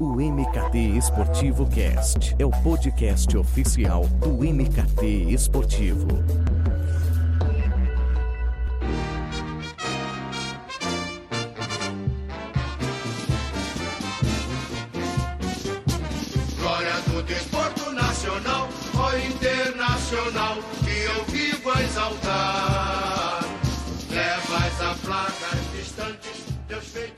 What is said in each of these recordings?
O MKT Esportivo Cast é o podcast oficial do MKT Esportivo. Glória do desporto nacional, ó internacional, que eu vivo a exaltar. Levas a placas distantes, feitos relevantes.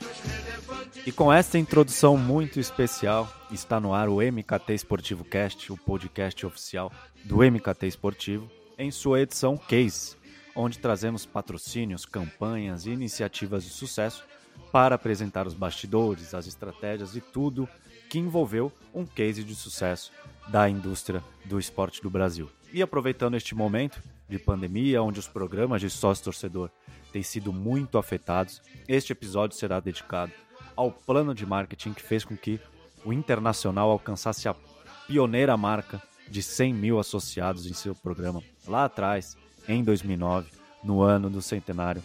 E com esta introdução muito especial, está no ar o MKT Esportivo Cast, o podcast oficial do MKT Esportivo, em sua edição Case, onde trazemos patrocínios, campanhas e iniciativas de sucesso para apresentar os bastidores, as estratégias e tudo que envolveu um case de sucesso da indústria do esporte do Brasil. E aproveitando este momento de pandemia, onde os programas de sócio-torcedor têm sido muito afetados, este episódio será dedicado ao plano de marketing que fez com que o Internacional alcançasse a pioneira marca de 100 mil associados em seu programa lá atrás, em 2009, no ano do centenário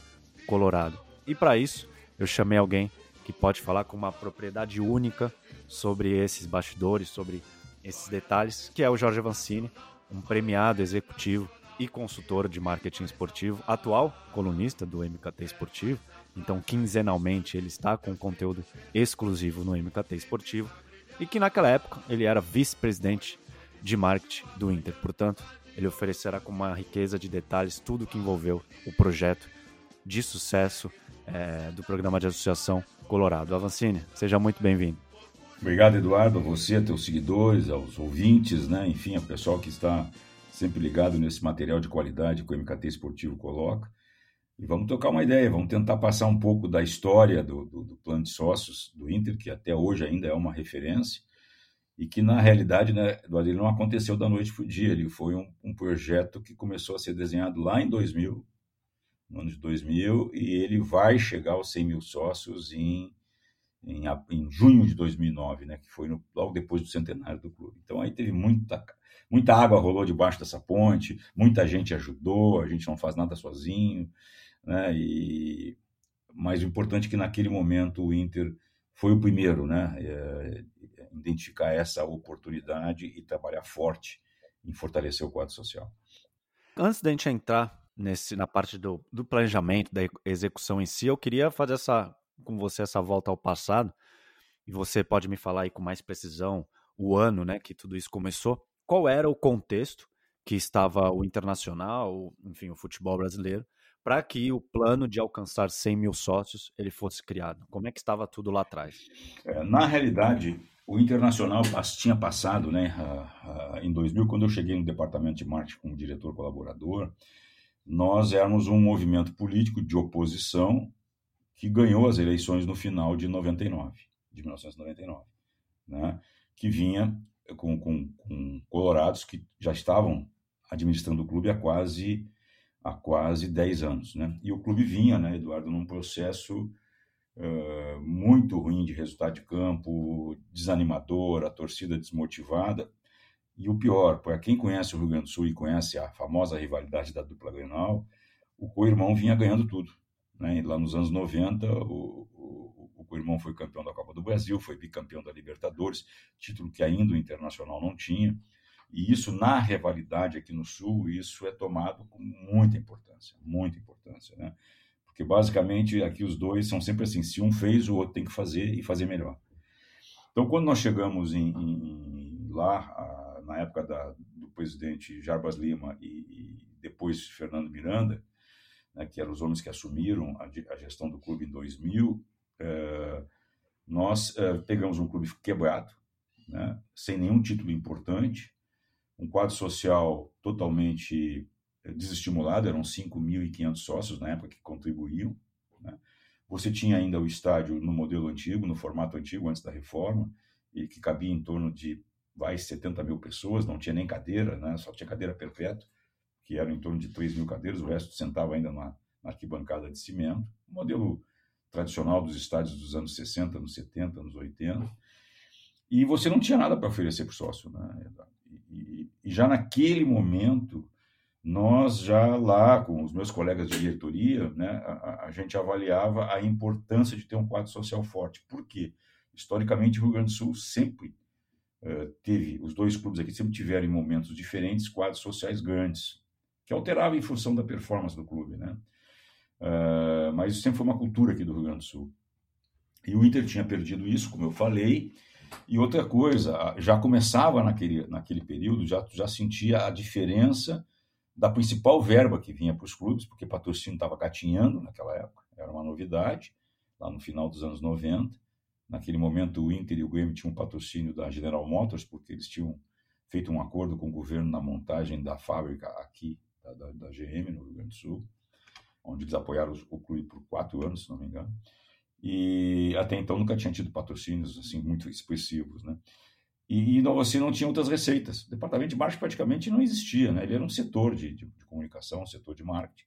colorado. E para isso, eu chamei alguém que pode falar com uma propriedade única sobre esses bastidores, sobre esses detalhes, que é o Jorge Avancini, um premiado executivo e consultor de marketing esportivo, atual colunista do MKT Esportivo. Então, quinzenalmente, ele está com conteúdo exclusivo no MKT Esportivo e que naquela época ele era vice-presidente de marketing do Inter. Portanto, ele oferecerá com uma riqueza de detalhes tudo o que envolveu o projeto de sucesso eh, do programa de associação Colorado. Avancini, seja muito bem-vindo. Obrigado, Eduardo, a você, a teus seguidores, aos ouvintes, né? enfim, ao pessoal que está sempre ligado nesse material de qualidade que o MKT Esportivo coloca. E vamos tocar uma ideia, vamos tentar passar um pouco da história do, do, do plano de sócios do Inter, que até hoje ainda é uma referência, e que na realidade, né, ele não aconteceu da noite para o dia, ele foi um, um projeto que começou a ser desenhado lá em 2000, no ano de 2000, e ele vai chegar aos 100 mil sócios em em, em junho de 2009, né, que foi no, logo depois do centenário do clube. Então aí teve muita, muita água rolou debaixo dessa ponte, muita gente ajudou, a gente não faz nada sozinho, né, e, mas o importante que naquele momento o Inter foi o primeiro, né, é, identificar essa oportunidade e trabalhar forte em fortalecer o quadro social. Antes da gente entrar nesse, na parte do, do planejamento, da execução em si, eu queria fazer essa com você essa volta ao passado, e você pode me falar aí com mais precisão o ano né, que tudo isso começou. Qual era o contexto que estava o internacional, enfim, o futebol brasileiro, para que o plano de alcançar 100 mil sócios ele fosse criado? Como é que estava tudo lá atrás? É, na realidade, o Internacional tinha passado, né, em 2000, quando eu cheguei no departamento de marketing como diretor colaborador, nós éramos um movimento político de oposição que ganhou as eleições no final de 99, de 1999, né? que vinha com, com, com colorados que já estavam administrando o clube há quase há quase 10 anos, né? E o clube vinha, né, Eduardo, num processo uh, muito ruim de resultado de campo, desanimador, a torcida desmotivada. E o pior, para quem conhece o Rio Grande do Sul e conhece a famosa rivalidade da dupla Grenal, o co-irmão vinha ganhando tudo. Né? Lá nos anos 90, o, o, o co-irmão foi campeão da Copa do Brasil, foi bicampeão da Libertadores, título que ainda o Internacional não tinha. E isso, na rivalidade aqui no Sul, isso é tomado com muita importância, muita importância, né? Porque, basicamente, aqui os dois são sempre assim, se um fez, o outro tem que fazer e fazer melhor. Então, quando nós chegamos em, em lá, a, na época da, do presidente Jarbas Lima e, e depois Fernando Miranda, né, que eram os homens que assumiram a, a gestão do clube em 2000, é, nós é, pegamos um clube quebrado, né, sem nenhum título importante, um quadro social totalmente é, desestimulado, eram 5.500 sócios na época que contribuíam. Né? Você tinha ainda o estádio no modelo antigo, no formato antigo, antes da reforma, e que cabia em torno de vai 70 mil pessoas, não tinha nem cadeira, né? só tinha cadeira perpétua que eram em torno de 3 mil cadeiras, o resto sentava ainda na, na arquibancada de cimento, modelo tradicional dos estádios dos anos 60, anos 70, anos 80. E você não tinha nada para oferecer para o sócio. Né? E, e, já naquele momento, nós já lá, com os meus colegas de diretoria, né, a, a gente avaliava a importância de ter um quadro social forte. Por quê? Historicamente, o Rio Grande do Sul sempre uh, teve, os dois clubes aqui sempre tiveram em momentos diferentes quadros sociais grandes, que alteravam em função da performance do clube, né? Uh, mas isso sempre foi uma cultura aqui do Rio Grande do Sul. E o Inter tinha perdido isso, como eu falei, e outra coisa, já começava naquele, naquele período, já, já sentia a diferença da principal verba que vinha para os clubes, porque patrocínio estava gatinhando naquela época, era uma novidade, lá no final dos anos 90. Naquele momento, o Inter e o Grêmio tinham um patrocínio da General Motors, porque eles tinham feito um acordo com o governo na montagem da fábrica aqui, da, da, da GM, no Rio Grande do Sul, onde eles apoiaram o clube por quatro anos, se não me engano e até então nunca tinha tido patrocínios assim muito expressivos, né? E, e você não tinha outras receitas. O departamento de marketing praticamente não existia, né? Ele era um setor de, de, de comunicação, um setor de marketing.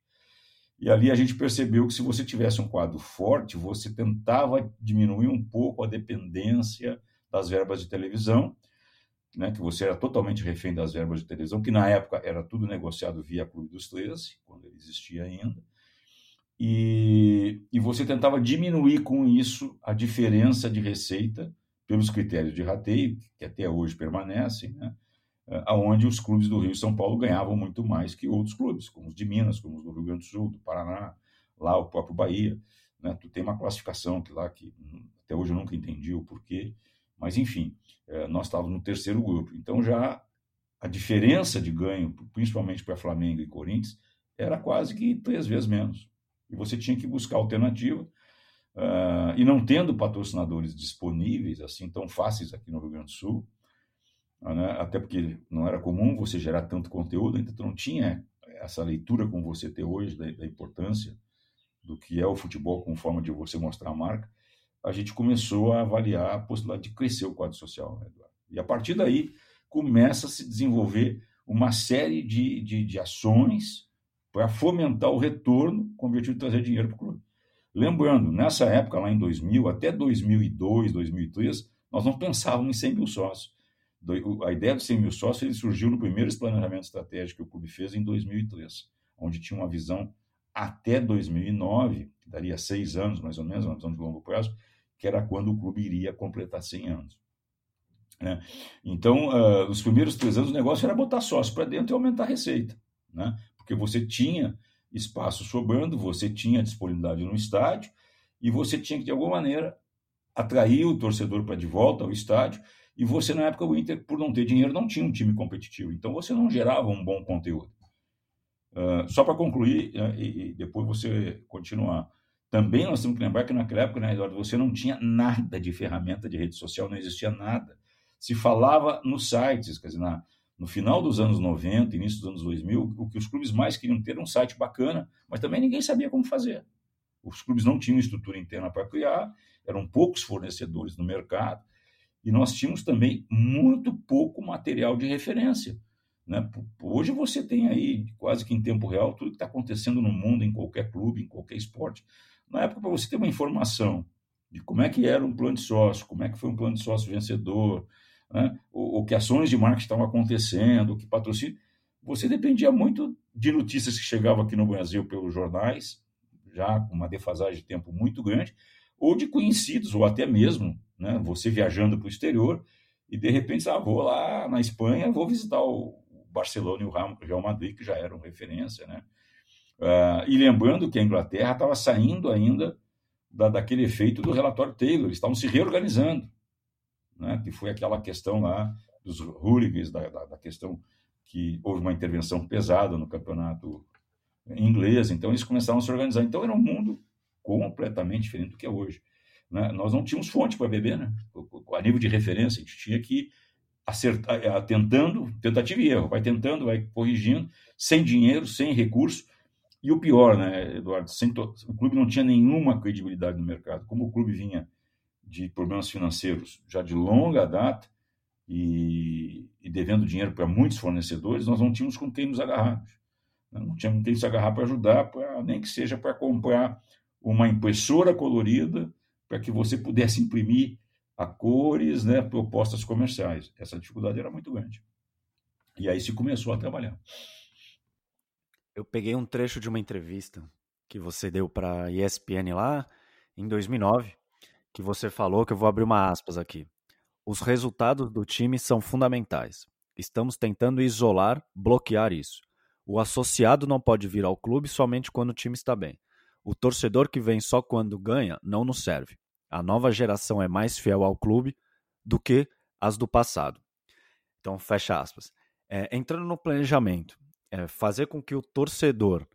E ali a gente percebeu que se você tivesse um quadro forte, você tentava diminuir um pouco a dependência das verbas de televisão, né, que você era totalmente refém das verbas de televisão, que na época era tudo negociado via Clube dos 13, quando ele existia ainda e, e você tentava diminuir com isso a diferença de receita pelos critérios de rateio, que até hoje permanecem, né? aonde os clubes do Rio e São Paulo ganhavam muito mais que outros clubes, como os de Minas, como os do Rio Grande do Sul, do Paraná, lá o próprio Bahia. Né? Tu tem uma classificação que lá que até hoje eu nunca entendi o porquê, mas enfim, é, nós estávamos no terceiro grupo. Então já a diferença de ganho, principalmente para Flamengo e Corinthians, era quase que três vezes menos e você tinha que buscar alternativa. Uh, e não tendo patrocinadores disponíveis, assim, tão fáceis aqui no Rio Grande do Sul, uh, né? até porque não era comum você gerar tanto conteúdo, então não tinha essa leitura como você tem hoje da, da importância do que é o futebol como forma de você mostrar a marca, a gente começou a avaliar a possibilidade de crescer o quadro social. Né? E a partir daí começa a se desenvolver uma série de, de, de ações para fomentar o retorno com o objetivo de trazer dinheiro para o clube. Lembrando, nessa época, lá em 2000, até 2002, 2003, nós não pensávamos em 100 mil sócios. A ideia dos 100 mil sócios surgiu no primeiro planejamento estratégico que o clube fez em 2003, onde tinha uma visão até 2009, que daria seis anos mais ou menos, uma visão de longo prazo, que era quando o clube iria completar 100 anos. Né? Então, uh, nos primeiros três anos, o negócio era botar sócio para dentro e aumentar a receita. Né? Porque você tinha espaço sobrando, você tinha disponibilidade no estádio e você tinha que, de alguma maneira, atrair o torcedor para de volta ao estádio. E você, na época, o Inter, por não ter dinheiro, não tinha um time competitivo. Então, você não gerava um bom conteúdo. Uh, só para concluir, uh, e, e, depois você continuar. Também nós temos que lembrar que naquela época, né, Eduardo, você não tinha nada de ferramenta de rede social, não existia nada. Se falava nos sites, quer dizer, na, no final dos anos 90, início dos anos 2000, o que os clubes mais queriam ter era um site bacana, mas também ninguém sabia como fazer. Os clubes não tinham estrutura interna para criar, eram poucos fornecedores no mercado, e nós tínhamos também muito pouco material de referência. Né? Hoje você tem aí, quase que em tempo real, tudo que está acontecendo no mundo, em qualquer clube, em qualquer esporte. Na época, para você ter uma informação de como é que era um plano de sócio, como é que foi um plano de sócio vencedor, né? o, o, que ações de marketing estavam acontecendo, o que patrocínio. Você dependia muito de notícias que chegavam aqui no Brasil pelos jornais, já com uma defasagem de tempo muito grande, ou de conhecidos, ou até mesmo né, você viajando para o exterior e de repente, ah, vou lá na Espanha, vou visitar o Barcelona e o Real Madrid, que já eram referência. Né? Uh, e lembrando que a Inglaterra estava saindo ainda da, daquele efeito do relatório Taylor, estavam se reorganizando né, que foi aquela questão lá dos hooligans, da, da, da, questão que houve uma intervenção pesada no campeonato inglês, então eles começaram a se organizar. Então era um mundo completamente diferente do que é hoje. Né? Nós não tínhamos fonte para beber, né? a nível de referência, a gente tinha que acertar, eh, tentando, tentativa e erro, vai tentando, vai corrigindo, sem dinheiro, sem recurso, e o pior, né, Eduardo, to... o clube não tinha nenhuma credibilidade no mercado. Como o clube vinha de problemas financeiros já de longa data e, e devendo dinheiro para muitos fornecedores, nós não tínhamos com quem nos agarrar. Não tínhamos quem se agarrar para ajudar, pra, nem que seja para comprar uma impressora colorida para que você pudesse imprimir a cores, né, propostas comerciais. Essa dificuldade era muito grande. E aí se começou a trabalhar. Eu peguei um trecho de uma entrevista que você deu para a ESPN lá em 2009 que você falou, que eu vou abrir uma aspas aqui. Os resultados do time são fundamentais. Estamos tentando isolar, bloquear isso. O associado não pode vir ao clube somente quando o time está bem. O torcedor que vem só quando ganha não nos serve. A nova geração é mais fiel ao clube do que as do passado. Então, fecha aspas. É, entrando no planejamento, é, fazer com que o torcedor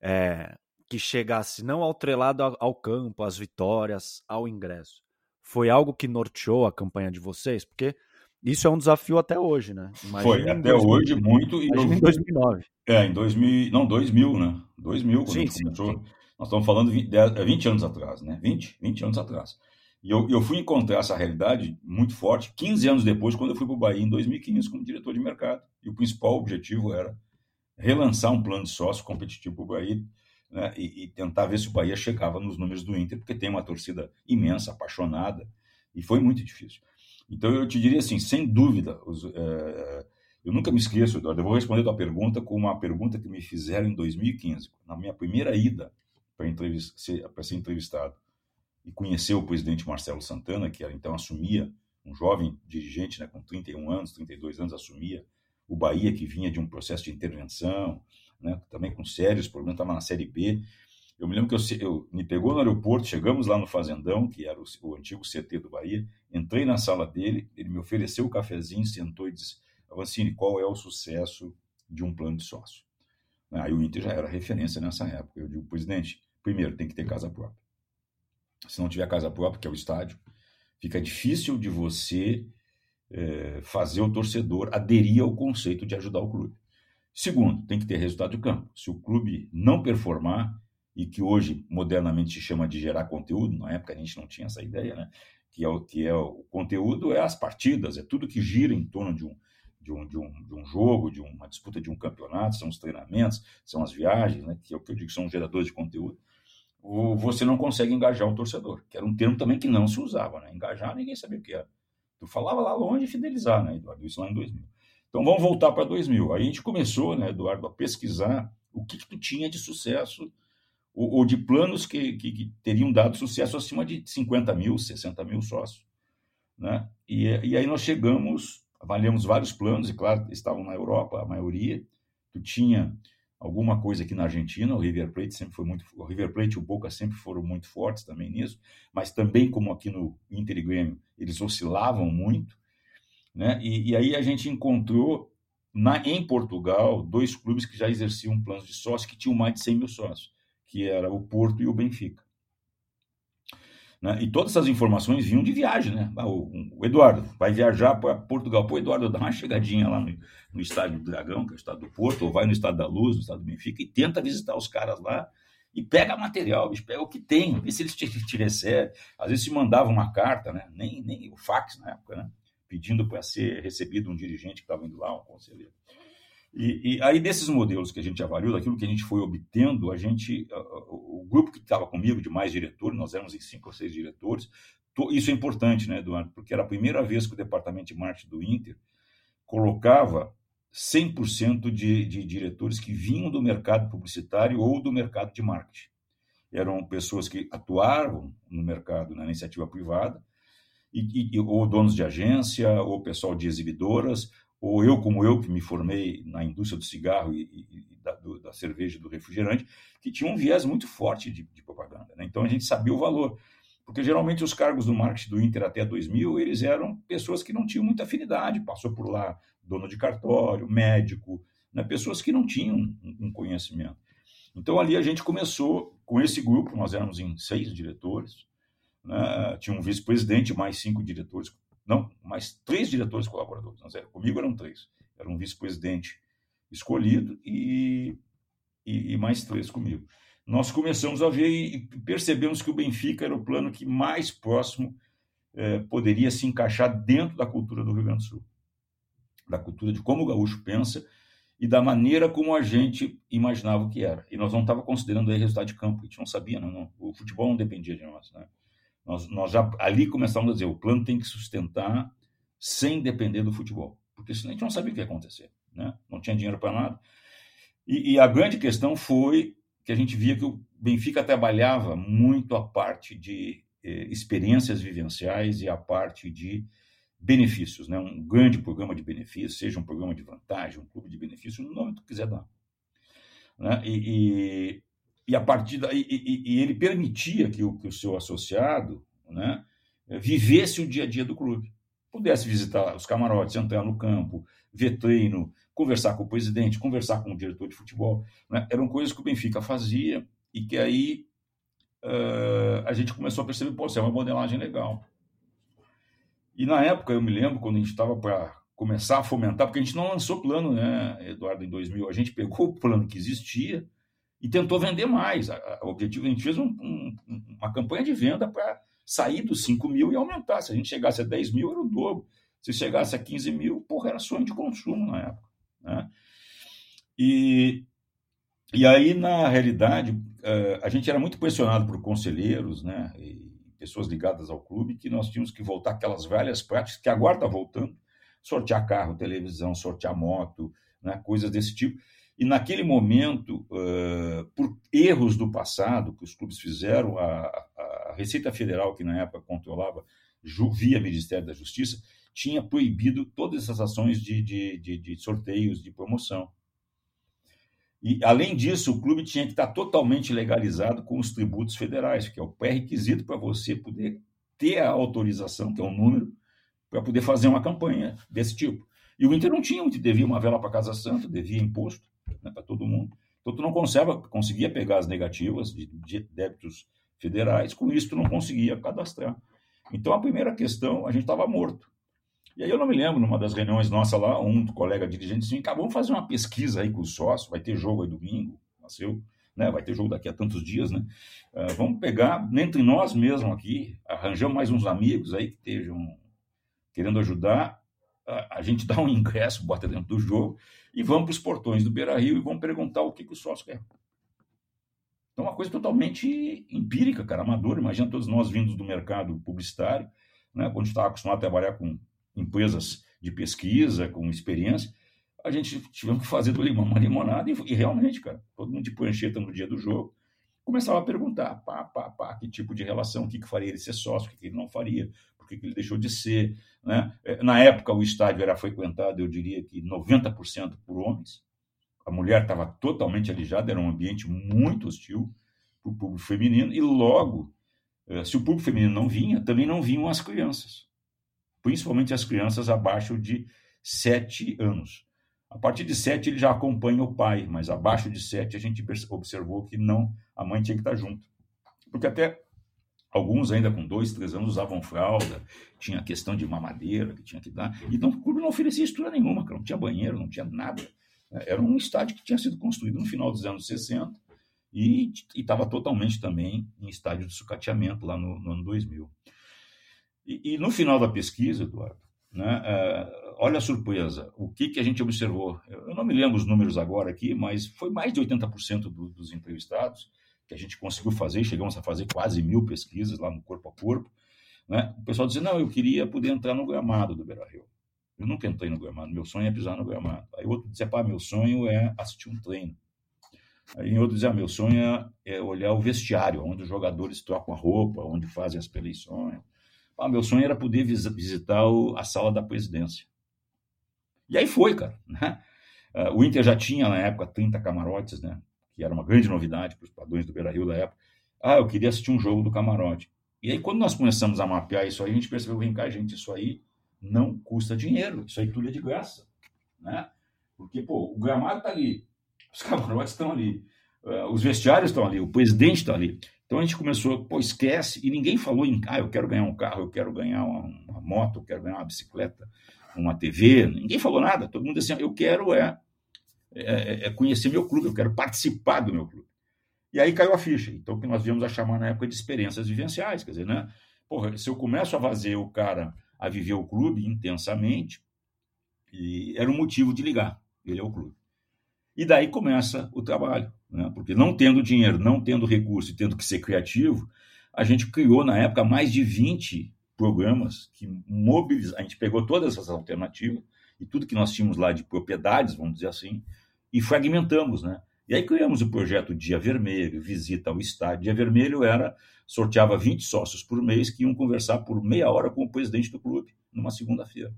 é, que chegasse não atrelado ao, ao campo, às vitórias, ao ingresso, foi algo que norteou a campanha de vocês? Porque isso é um desafio até hoje, né? Imagina foi, até 2000, hoje muito. E em 2009. É, em 2000, não, 2000, né? 2000, quando sim, a gente sim, começou. Sim. Nós estamos falando de 20 anos atrás, né? 20, 20 anos atrás. E eu, eu fui encontrar essa realidade muito forte 15 anos depois, quando eu fui para o Bahia em 2015 como diretor de mercado. E o principal objetivo era relançar um plano de sócio competitivo para o Bahia né, e, e, tentar ver se o Bahia chegava nos números do Inter, porque tem uma torcida imensa, apaixonada, e foi muito difícil. Então eu te diria assim, sem dúvida, os, é, eu nunca me esqueço, Eduardo, eu vou responder a tua pergunta com uma pergunta que me fizeram em 2015, na minha primeira ida para ser, ser entrevistado e conhecer o presidente Marcelo Santana, que era, então assumia, um jovem dirigente né, com 31 anos, 32 anos, assumia o Bahia, que vinha de um processo de intervenção, né, também com sérios problemas, estava na Série B. Eu me lembro que eu, eu, me pegou no aeroporto, chegamos lá no Fazendão, que era o, o, antigo CT do Bahia, entrei na sala dele, ele me ofereceu o cafezinho, sentou e disse, Avancini, qual é o sucesso de um plano de sócio? Aí o Inter já era referência nessa época. Eu digo, presidente, primeiro, tem que ter casa própria. Se não tiver casa própria, que é o estádio, fica difícil de você é, fazer o torcedor aderir ao conceito de ajudar o clube. Segundo, tem que ter resultado de campo. Se o clube não performar, e que hoje modernamente se chama de gerar conteúdo, na época a gente não tinha essa ideia, né? Que é o que é o conteúdo é as partidas, é tudo que gira em torno de um, de um, de um, de um jogo, de uma disputa de um campeonato, são os treinamentos, são as viagens, né? Que é o que eu digo são geradores de conteúdo. Ou você não consegue engajar o torcedor, que era um termo também que não se usava, né? Engajar ninguém sabia o que era. Tu falava lá longe fidelizar, né, Eduardo? Isso lá em 2000. Então vamos voltar para 2000. Aí a gente começou, né, Eduardo, a pesquisar o que, que tu tinha de sucesso ou, ou de planos que, que, que, teriam dado sucesso acima de 50 mil, 60 mil sócios. Né? E, e aí nós chegamos, avaliamos vários planos, e claro, estavam na Europa, a maioria. Tu tinha alguma coisa aqui na Argentina, o River Plate sempre foi muito, o River Plate e o Boca sempre foram muito fortes também nisso, mas também como aqui no Inter e Grêmio, eles oscilavam muito. Né? E, e aí a gente encontrou na, em Portugal dois clubes que já exerciam planos de sócio que tinham mais de 100 mil sócios, que era o Porto e o Benfica. Né? E todas essas informações vinham de viagem, né? Ah, o, o Eduardo vai viajar para Portugal. Pô, Eduardo, dá uma chegadinha lá no, no estádio do Dragão, que é o estado do Porto, ou vai no estado da Luz, no estado do Benfica, e tenta visitar os caras lá e pega material, bicho, pega o que tem, vê se eles te, te recebem. Às vezes se mandava uma carta, né? Nem, nem o fax na época, né? Pedindo para ser recebido um dirigente que estava indo lá, um conselheiro. E, e, aí, desses modelos que a gente avaliou, daquilo que a gente foi obtendo, a gente, o grupo que estava comigo, de mais diretores, nós éramos em cinco ou seis diretores, isso é importante, né, Eduardo? Porque era a primeira vez que o departamento de marketing do Inter colocava 100% de, de diretores que vinham do mercado publicitário ou do mercado de marketing. Eram pessoas que atuavam no mercado, na iniciativa privada, e, e, ou donos de agência, ou pessoal de exibidoras, ou eu, como eu, que me formei na indústria do cigarro e, e da, do, da, cerveja e do refrigerante, que tinha um viés muito forte de, de propaganda. Né? Então a gente sabia o valor. Porque geralmente os cargos do marketing do Inter até 2000, eles eram pessoas que não tinham muita afinidade. Passou por lá dono de cartório, médico, né? pessoas que não tinham um, um conhecimento. Então ali a gente começou com esse grupo, nós éramos em seis diretores, né? tinha um vice-presidente, mais cinco diretores, não, mais três diretores colaboradores. Nós era, comigo eram três. Era um vice-presidente escolhido e, e, e, mais três comigo. Nós começamos a ver e percebemos que o Benfica era o plano que mais próximo eh, poderia se encaixar dentro da cultura do Rio Grande do Sul, da cultura de como o gaúcho pensa e da maneira como a gente imaginava que era. E nós não estávamos considerando aí resultado de campo, a gente não sabia, não, não, o futebol não dependia de nós. Né? Nós, nós já ali começamos a dizer, o plano tem que sustentar sem depender do futebol, porque senão a gente não sabia o que ia acontecer, né? Não tinha dinheiro para nada. E, e, a grande questão foi que a gente via que o Benfica trabalhava muito a parte de eh, experiências vivenciais e a parte de benefícios, né? um grande programa de benefícios, seja um programa de vantagem, um clube de benefícios, o nome que tu quiser dar. Né? E, e, e, a partir da, e, e, ele permitia que o, que o seu associado né, vivesse o dia a dia do clube, pudesse visitar os camarotes, entrar no campo, ver treino, conversar com o presidente, conversar com o diretor de futebol. Né? Eram coisas que o Benfica fazia e que aí uh, a gente começou a perceber, pô, isso é uma modelagem legal. E na época, eu me lembro, quando a gente estava para começar a fomentar, porque a gente não lançou plano, né, Eduardo, em 2000, a gente pegou o plano que existia e tentou vender mais. O objetivo, a gente fez um, um, uma campanha de venda para sair dos 5 mil e aumentar. Se a gente chegasse a 10 mil, era o dobro. Se chegasse a 15 mil, porra, era sonho de consumo na época. Né? E, e aí, na realidade, eh, a gente era muito pressionado por conselheiros, né? E pessoas ligadas ao clube, que nós tínhamos que voltar aquelas velhas práticas que agora está voltando, sortear carro, televisão, sortear moto, né? coisas desse tipo. E naquele momento, uh, por erros do passado que os clubes fizeram, a, a Receita Federal, que na época controlava via Ministério da Justiça, tinha proibido todas essas ações de, de, de, de sorteios, de promoção. E, além disso, o clube tinha que estar totalmente legalizado com os tributos federais, que é o pré-requisito para você poder ter a autorização, que é um número, para poder fazer uma campanha desse tipo. E o Inter não tinha, o Inter devia uma vela para Casa Santa, devia imposto né, para todo mundo. Então, tu não conserva, conseguia pegar as negativas de, de débitos federais, com isso tu não conseguia cadastrar. Então, a primeira questão, a gente estava morto. E aí eu não me lembro, numa das reuniões nossa lá, um colega dirigente disse, assim, vamos fazer uma pesquisa aí com os sócios, vai ter jogo aí domingo, nasceu, né? vai ter jogo daqui a tantos dias, né? Uh, vamos pegar, entre nós mesmos aqui, arranjamos mais uns amigos aí que estejam querendo ajudar, a, gente dá um ingresso, bota dentro do jogo, e vamos para os portões do Beira-Rio e vamos perguntar o que, que o sócio quer. Então, uma coisa totalmente empírica, cara, amadora. Imagina todos nós vindos do mercado publicitário, né, quando estava acostumado a trabalhar com empresas de pesquisa, com experiência, a gente tivemos que fazer do limão uma limonada e, e, realmente, cara, todo mundo de prancheta no dia do jogo começava a perguntar, pá, pá, pá, que tipo de relação, o que, que faria ele ser sócio, o que, que ele não faria, por que, ele deixou de ser, né? É, na época o estádio era frequentado, eu diria que 90% por homens, a mulher estava totalmente alijada, era um ambiente muito hostil para o público feminino e logo, eh, se o público feminino não vinha, também não vinham as crianças principalmente as crianças abaixo de 7 anos. A partir de 7 ele já acompanha o pai, mas abaixo de 7 a gente observou que não, a mãe tinha que estar junto. Porque até alguns ainda com 2, 3 anos usavam fralda, tinha questão de mamadeira que tinha que dar. Então o clube não oferecia estrutura nenhuma, não tinha banheiro, não tinha nada. Era um estádio que tinha sido construído no final dos anos 60 e estava totalmente também em estádio de sucateamento lá no, no ano 2000. E, e no final da pesquisa, Eduardo, né, é, olha a surpresa, o que, que a gente observou? Eu não me lembro os números agora aqui, mas foi mais de 80% do, dos entrevistados que a gente conseguiu fazer, chegamos a fazer quase mil pesquisas lá no corpo a corpo. Né? O pessoal dizia, não, eu queria poder entrar no gramado do Beira-Rio. Eu nunca entrei no gramado, meu sonho é pisar no gramado. Aí outro dizia, pá, meu sonho é assistir um treino. Aí outro dizia, ah, meu sonho é, é olhar o vestiário, onde os jogadores trocam a roupa, onde fazem as preleições. Ah, meu sonho era poder visitar a sala da presidência. E aí foi, cara. Né? Uh, o Inter já tinha, na época, 30 camarotes, né? Que era uma grande novidade para os padrões do Beira-Rio da época. Ah, eu queria assistir um jogo do camarote. E aí, quando nós começamos a mapear isso aí, a gente percebeu, vem cá, gente, isso aí não custa dinheiro, isso aí tudo é de graça. Né? Porque, pô, o gramado está ali, os camarotes estão ali, uh, os vestiários estão ali, o presidente está ali. Então a gente começou, pô, esquece, e ninguém falou em, ah, eu quero ganhar um carro, eu quero ganhar uma, uma moto, eu quero ganhar uma bicicleta, uma TV, ninguém falou nada, todo mundo disse assim, eu quero é, é, é, conhecer meu clube, eu quero participar do meu clube. E aí caiu a ficha, então o que nós viemos a chamar na época de experiências vivenciais, quer dizer, né, porra, se eu começo a fazer o cara a viver o clube intensamente, e era um motivo de ligar ele ao clube. E daí começa o trabalho, né? porque não tendo dinheiro, não tendo recurso e tendo que ser criativo, a gente criou na época mais de 20 programas que mobilizam. A gente pegou todas essas alternativas e tudo que nós tínhamos lá de propriedades, vamos dizer assim, e fragmentamos, né? E aí criamos o projeto Dia Vermelho, Visita ao Estádio. Dia Vermelho era, sorteava 20 sócios por mês que iam conversar por meia hora com o presidente do clube, numa segunda-feira.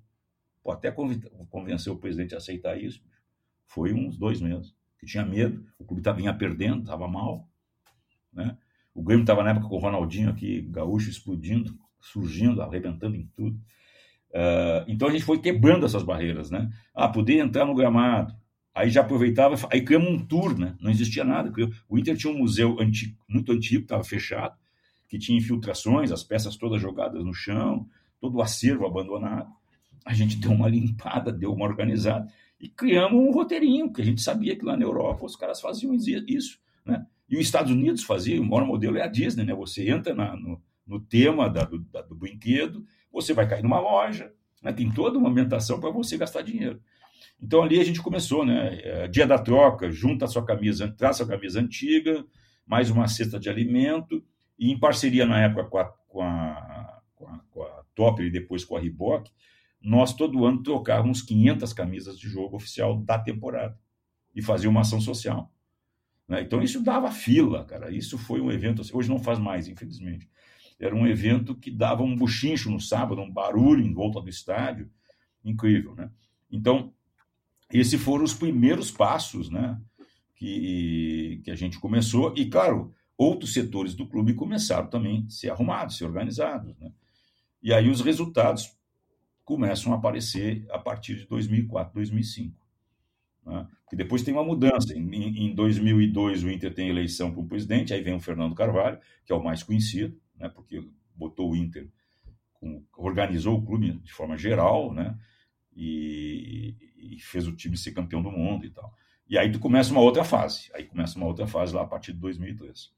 Pô, até convencer o presidente a aceitar isso, foi uns dois meses. Que tinha medo, o clube estava vinha perdendo, estava mal. Né? O Grêmio estava na época com o Ronaldinho aqui, gaúcho, explodindo, surgindo, arrebentando em tudo. Uh, então a gente foi quebrando essas barreiras, né? Ah, poder entrar no gramado, Aí já aproveitava, aí criamos um tour, né? Não existia nada. O Inter tinha um museu antigo, muito antigo, estava fechado, que tinha infiltrações, as peças todas jogadas no chão, todo o acervo abandonado. A gente deu uma limpada, deu uma organizada e criamos um roteirinho, que a gente sabia que lá na Europa os caras faziam isso, né? E os Estados Unidos faziam, o maior modelo é a Disney, né? Você entra na, no, no, tema da, do, da, do brinquedo, você vai cair numa loja, né? tem toda uma ambientação para você gastar dinheiro. Então ali a gente começou, né? É, dia da troca, junta a sua camisa, traz a sua camisa antiga, mais uma cesta de alimento, e em parceria na época com a, com a, com a, com a Topper e depois com a Reebok, nós todo ano trocávamos 500 camisas de jogo oficial da temporada e fazia uma ação social. Né? Então isso dava fila, cara. Isso foi um evento, assim, hoje não faz mais, infelizmente. Era um evento que dava um buchincho no sábado, um barulho em volta do estádio, incrível, né? Então esses foram os primeiros passos né, que, que a gente começou. E, claro, outros setores do clube começaram também a ser arrumados, a ser organizados. Né? E aí os resultados começam a aparecer a partir de 2004, 2005. Né? Depois tem uma mudança. Em, em 2002, o Inter tem eleição para o presidente, aí vem o Fernando Carvalho, que é o mais conhecido, né? porque botou o Inter, com, organizou o clube de forma geral, né? E, e, fez o time ser campeão do mundo e tal. E aí começa uma outra fase. Aí começa uma outra fase lá a partir de 2003.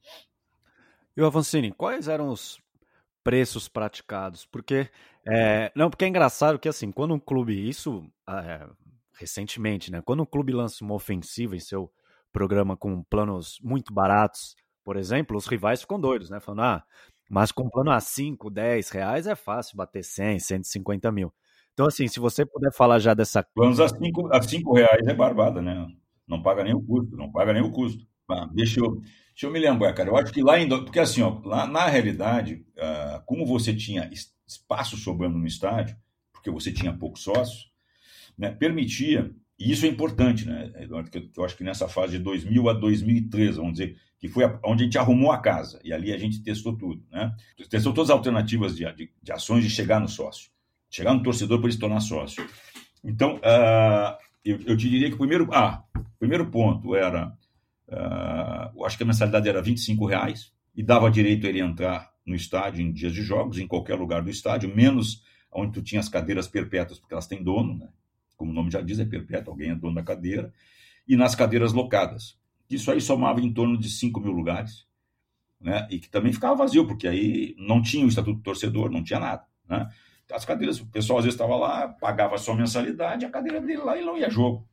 E o Avancini, quais eram os preços praticados? Porque é, não, porque é engraçado que assim, quando um clube isso é, recentemente, né? Quando um clube lança uma ofensiva em seu programa com planos muito baratos, por exemplo, os rivais ficam doidos, né? Falando, ah, mas com plano a 5, 10 reais é fácil bater 100, 150 mil. Então, assim, se você puder falar já dessa. Planos a 5 a cinco reais é barbada, né? Não paga nem o custo, não paga nem o custo. Ah, deixa, eu, deixa eu me lembrar, cara. Eu acho que lá em. Porque assim, ó, lá na realidade, ah, como você tinha espaço sobrando no estádio, porque você tinha poucos sócios, né, permitia, e isso é importante, né, eu acho que nessa fase de 2000 a 2003, vamos dizer, que foi onde a gente arrumou a casa, e ali a gente testou tudo, né? Testou todas as alternativas de, de, de ações de chegar no sócio chegar no torcedor para ele se tornar sócio. Então, uh, eu, eu, te diria que o primeiro, ah, primeiro ponto era, uh, acho que a mensalidade era 25 reais e dava direito a ele entrar no estádio em dias de jogos, em qualquer lugar do estádio, menos onde tu tinha as cadeiras perpétuas, porque elas têm dono, né? como o nome já diz, é perpétuo, alguém é dono da cadeira, e nas cadeiras locadas. Isso aí somava em torno de 5 mil lugares, né? e que também ficava vazio, porque aí não tinha o estatuto do torcedor, não tinha nada. Né? As cadeiras, o pessoal às vezes estava lá, pagava sua mensalidade, a cadeira dele lá e não ia jogo.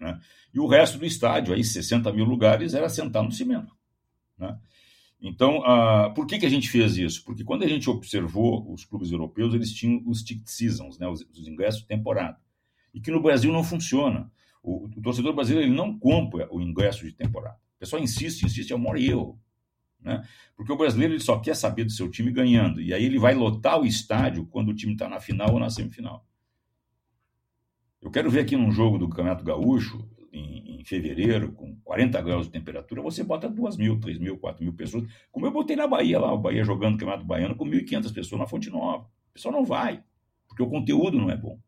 Né? E o resto do estádio, aí 60 mil lugares, era sentar no cimento. Né? Então, ah, por que, que a gente fez isso? Porque quando a gente observou os clubes europeus, eles tinham os ticket seasons, né? os, os ingressos de temporada. E que no Brasil não funciona. O, o torcedor brasileiro ele não compra o ingresso de temporada. O pessoal insiste, insiste, é o maior erro. Né? Porque o brasileiro ele só quer saber do seu time ganhando. E aí ele vai lotar o estádio quando o time está na final ou na semifinal. Eu quero ver aqui num jogo do Campeonato Gaúcho, em, em, fevereiro, com 40 graus de temperatura, você bota 2 mil, 3 mil, 4 mil pessoas. Como eu botei na Bahia lá, o Bahia jogando o Campeonato Baiano com 1.500 pessoas na Fonte Nova. O pessoal não vai, porque o conteúdo não é bom.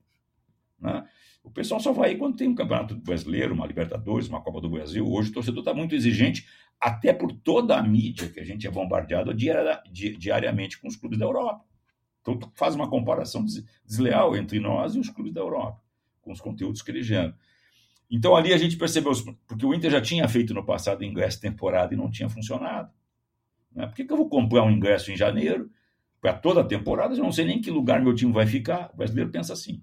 Né? O pessoal só vai quando tem um campeonato brasileiro, uma Libertadores, uma Copa do Brasil. Hoje o torcedor está muito exigente, até por toda a mídia que a gente é bombardeado diariamente com os clubes da Europa. Então, faz uma comparação desleal entre nós e os clubes da Europa, com os conteúdos que eles geram. Então, ali a gente percebeu, porque o Inter já tinha feito no passado ingresso temporada e não tinha funcionado. Né? Por que, que eu vou comprar um ingresso em janeiro para toda a temporada? Eu não sei nem que lugar meu time vai ficar. O brasileiro pensa assim.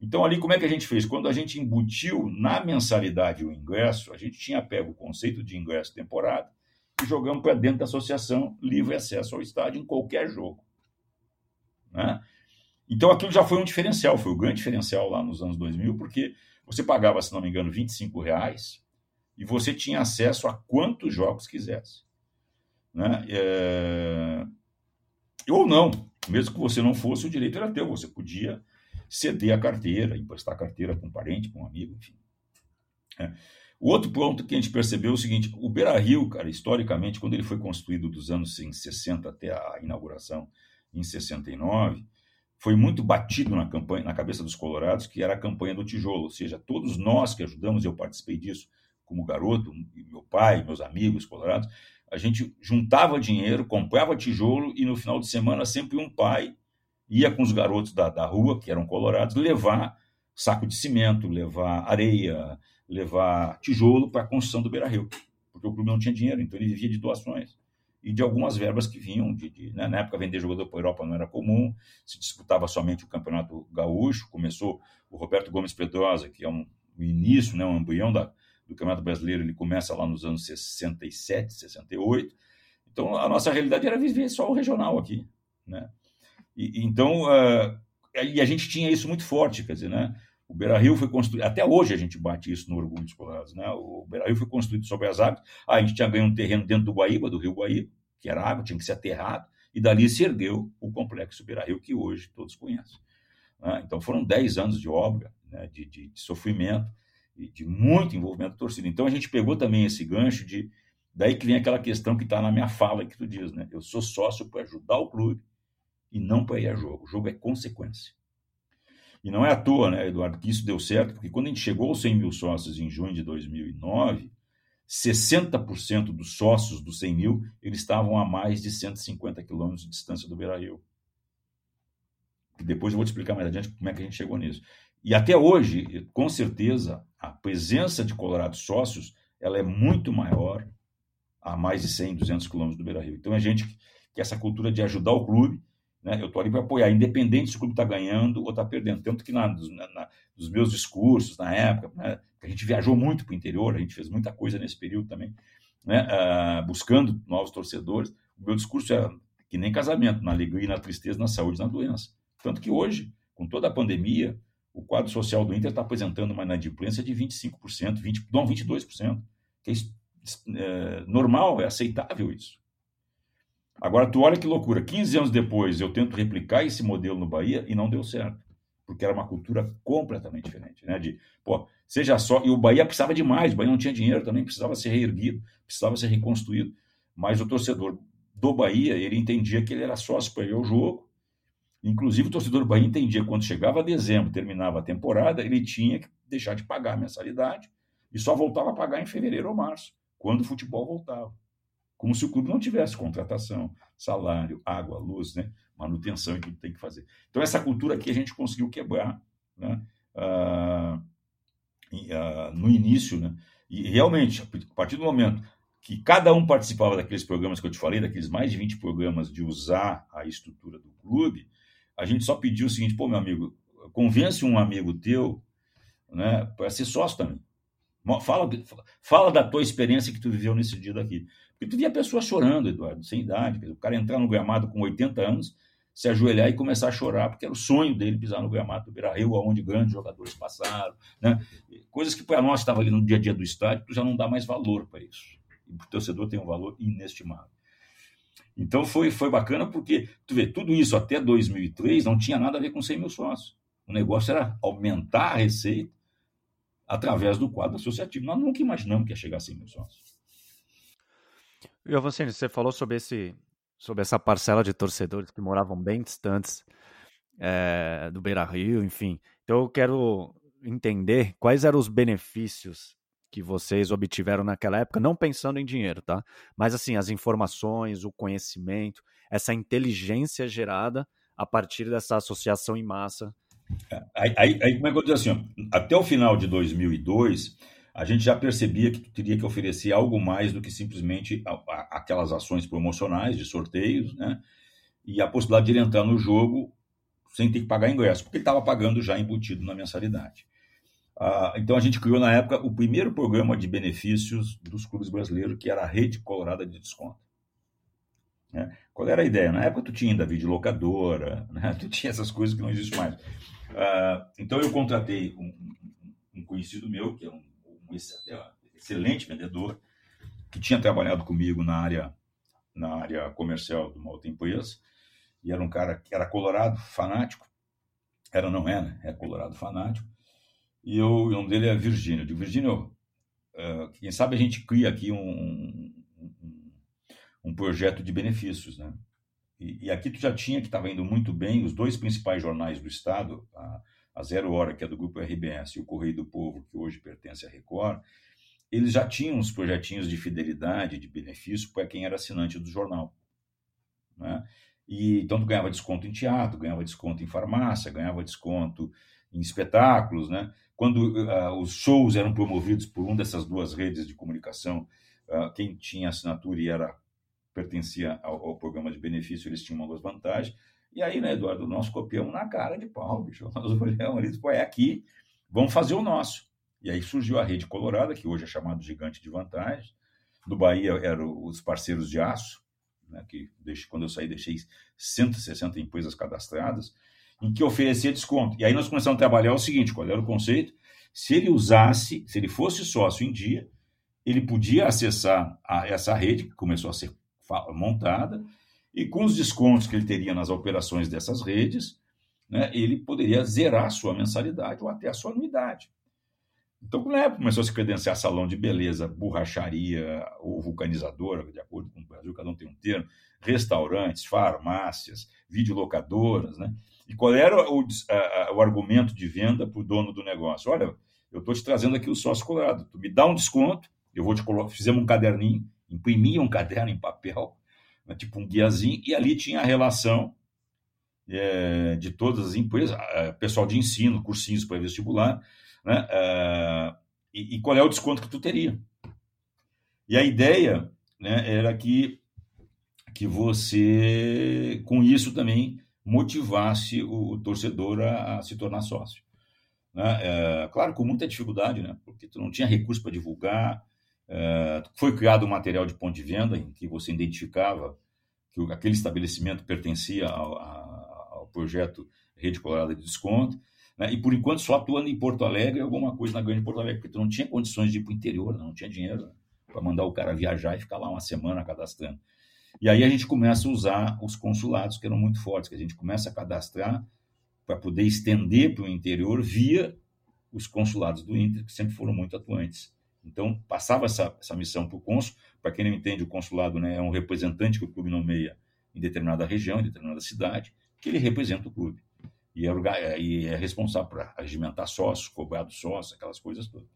Então, ali, como é que a gente fez? Quando a gente embutiu na mensalidade o ingresso, a gente tinha pego o conceito de ingresso temporada e jogamos para dentro da associação livre acesso ao estádio em qualquer jogo. Né? Então, aquilo já foi um diferencial, foi o grande diferencial lá nos anos 2000, porque você pagava, se não me engano, 25 reais e você tinha acesso a quantos jogos quisesse. Né? É... Ou não, mesmo que você não fosse, o direito era teu, você podia ceder a carteira, emprestar a carteira para um parente, para um amigo, enfim. É. O outro ponto que a gente percebeu é o seguinte: o Beira Rio, cara, historicamente, quando ele foi construído dos anos 60 até a inauguração em 69, foi muito batido na campanha, na cabeça dos colorados, que era a campanha do tijolo, ou seja, todos nós que ajudamos, eu participei disso como garoto, meu pai, meus amigos colorados, a gente juntava dinheiro, comprava tijolo e no final de semana sempre um pai ia com os garotos da, da rua, que eram colorados, levar saco de cimento, levar areia, levar tijolo para a construção do Beira Rio, porque o clube não tinha dinheiro, então ele vivia de doações e de algumas verbas que vinham. De, de né? Na época, vender jogador para a Europa não era comum, se disputava somente o Campeonato Gaúcho. Começou o Roberto Gomes Pedrosa, que é um, início, né, um embrião da, do Campeonato Brasileiro, ele começa lá nos anos 67, 68. Então, a nossa realidade era viver só o regional aqui. Né? E, então, uh, e a gente tinha isso muito forte, quer dizer, né? O Beira Rio foi construído, até hoje a gente bate isso no orgulho dos colorados, né? O Beira Rio foi construído sobre as águas. Ah, a gente tinha ganho um terreno dentro do Guaíba, do Rio Guaíba, que era água, tinha que ser aterrado, e dali se ergueu o complexo Beira Rio, que hoje todos conhecem. Né? Então foram 10 anos de obra, né? de, de, de, sofrimento e de muito envolvimento da torcida. Então a gente pegou também esse gancho de. Daí que vem aquela questão que está na minha fala que tu diz, né? Eu sou sócio para ajudar o clube e não para ir a jogo. O jogo é consequência. E não é à toa, né, Eduardo, que isso deu certo, porque quando a gente chegou aos 100 mil sócios em junho de 2009, 60% dos sócios dos 100 mil eles estavam a mais de 150 quilômetros de distância do Beira-Rio. Depois eu vou te explicar mais adiante como é que a gente chegou nisso. E até hoje, com certeza, a presença de colorados sócios ela é muito maior a mais de 100, 200 quilômetros do Beira-Rio. Então, a gente que essa cultura de ajudar o clube né? Eu estou ali para apoiar, independente se o clube está ganhando ou está perdendo. Tanto que na, na, nos meus discursos, na época, né, a gente viajou muito para o interior, a gente fez muita coisa nesse período também, né, uh, buscando novos torcedores. O meu discurso era que nem casamento, na alegria, na tristeza, na saúde, na doença. Tanto que hoje, com toda a pandemia, o quadro social do Inter está apresentando uma inadimplência de 25%, 20, não, 22%. Que é, é normal, é aceitável isso. Agora, tu olha que loucura. 15 anos depois, eu tento replicar esse modelo no Bahia e não deu certo. Porque era uma cultura completamente diferente, né? De, pô, seja só. E o Bahia precisava de mais, o Bahia não tinha dinheiro também, precisava ser reerguido, precisava ser reconstruído. Mas o torcedor do Bahia, ele entendia que ele era sócio para o jogo. Inclusive, o torcedor do Bahia entendia que quando chegava dezembro, terminava a temporada, ele tinha que deixar de pagar a mensalidade e só voltava a pagar em fevereiro ou março, quando o futebol voltava como se o clube não tivesse contratação, salário, água, luz, né? manutenção e tudo tem que fazer. Então, essa cultura aqui a gente conseguiu quebrar né? Ah, ah, no início. Né? E realmente, a partir do momento que cada um participava daqueles programas que eu te falei, daqueles mais de 20 programas de usar a estrutura do clube, a gente só pediu o seguinte: pô, meu amigo, convence um amigo teu né, para ser sócio também. Fala, fala da tua experiência que tu viveu nesse dia daqui. E tu via pessoas chorando, Eduardo, sem idade. O cara entrar no gramado com 80 anos, se ajoelhar e começar a chorar, porque era o sonho dele pisar no gramado do Beira-Rio, onde grandes jogadores passaram. Né? Coisas que para nós estava ali no dia a dia do estádio, tu já não dá mais valor para isso. E o torcedor tem um valor inestimável. Então foi, foi bacana porque, tu vê, tudo isso até 2003 não tinha nada a ver com 100 mil sócios. O negócio era aumentar a receita através do quadro associativo. Nós nunca imaginamos que ia chegar a 100 mil sócios. Avancini, você falou sobre esse sobre essa parcela de torcedores que moravam bem distantes é, do Beira Rio, enfim. Então eu quero entender quais eram os benefícios que vocês obtiveram naquela época, não pensando em dinheiro, tá? Mas assim, as informações, o conhecimento, essa inteligência gerada a partir dessa associação em massa. É, aí, aí, aí como é que eu digo assim, até o final de 2002, a gente já percebia que tu teria que oferecer algo mais do que simplesmente aquelas ações promocionais de sorteios, né? E a possibilidade de ele entrar no jogo sem ter que pagar ingresso, porque ele estava pagando já embutido na mensalidade. Ah, então a gente criou na época o primeiro programa de benefícios dos clubes brasileiros, que era a Rede Colorada de Desconto. Né? Qual era a ideia? Na época tu tinha ainda videolocadora, né? tu tinha essas coisas que não existem mais. Ah, então eu contratei um, um conhecido meu, que é um esse até excelente vendedor, que tinha trabalhado comigo na área, na área comercial de uma empresa, e era um cara que era colorado, fanático, era, não é, né? É colorado, fanático, e eu, o nome dele é Virgínio. Eu digo, Virgínio, uh, quem sabe a gente cria aqui um, um, um projeto de benefícios, né? E, e, aqui tu já tinha que estava indo muito bem os dois principais jornais do estado, a, a Zero Hora, que é do grupo RBS, e o Correio do Povo, que hoje pertence à Record, eles já tinham uns projetinhos de fidelidade, de benefício para quem era assinante do jornal. Né? E, então, ganhava desconto em teatro, ganhava desconto em farmácia, ganhava desconto em espetáculos. Né? Quando uh, os shows eram promovidos por uma dessas duas redes de comunicação, uh, quem tinha assinatura e era pertencia ao, ao, programa de benefício, eles tinham algumas vantagens. E aí, né, Eduardo, nós copiamos na cara de pau, bicho. Nós olhamos ali, pô, é aqui, vamos fazer o nosso. E aí surgiu a Rede Colorada, que hoje é chamado Gigante de Vantagem. Do Bahia eram os parceiros de aço, né, que deixe, quando eu saí deixei 160 empresas cadastradas, em que oferecia desconto. E aí nós começamos a trabalhar o seguinte, qual era o conceito? Se ele usasse, se ele fosse sócio em dia, ele podia acessar a, essa rede, que começou a ser montada, e com os descontos que ele teria nas operações dessas redes, né, ele poderia zerar a sua mensalidade ou até a sua anuidade. Então, na época, começou a se credenciar salão de beleza, borracharia ou vulcanizadora, de acordo com o Brasil, cada um tem um termo, restaurantes, farmácias, videolocadoras, né? E qual era o, a, o argumento de venda para o dono do negócio? Olha, eu estou te trazendo aqui o sócio colorado, tu me dá um desconto, eu vou te colocar, fizemos um caderninho, imprimia um caderno em papel, né, tipo um guiazinho, e ali tinha a relação é, de todas as empresas, pessoal de ensino, cursinhos para vestibular, né? Uh, e, e, qual é o desconto que tu teria? E a ideia né, era que, que você, com isso também, motivasse o, o torcedor a, a, se tornar sócio. Né? claro, com muita dificuldade, né? porque tu não tinha recurso para divulgar, foi criado um material de ponto de venda em que você identificava que aquele estabelecimento pertencia ao, ao projeto Rede Colorada de Desconto, né? E por enquanto só atuando em Porto Alegre, alguma coisa na grande Porto Alegre, porque tu não tinha condições de ir para o interior, não tinha dinheiro né? para mandar o cara viajar e ficar lá uma semana cadastrando. E aí a gente começa a usar os consulados, que eram muito fortes, que a gente começa a cadastrar para poder estender para o interior via os consulados do Inter, que sempre foram muito atuantes. Então, passava essa, essa missão para o cônsul. Para quem não entende, o consulado né, é um representante que o clube nomeia em determinada região, em determinada cidade, que ele representa o clube e é, e é responsável por regimentar sócios, cobrar dos sócios, aquelas coisas todas.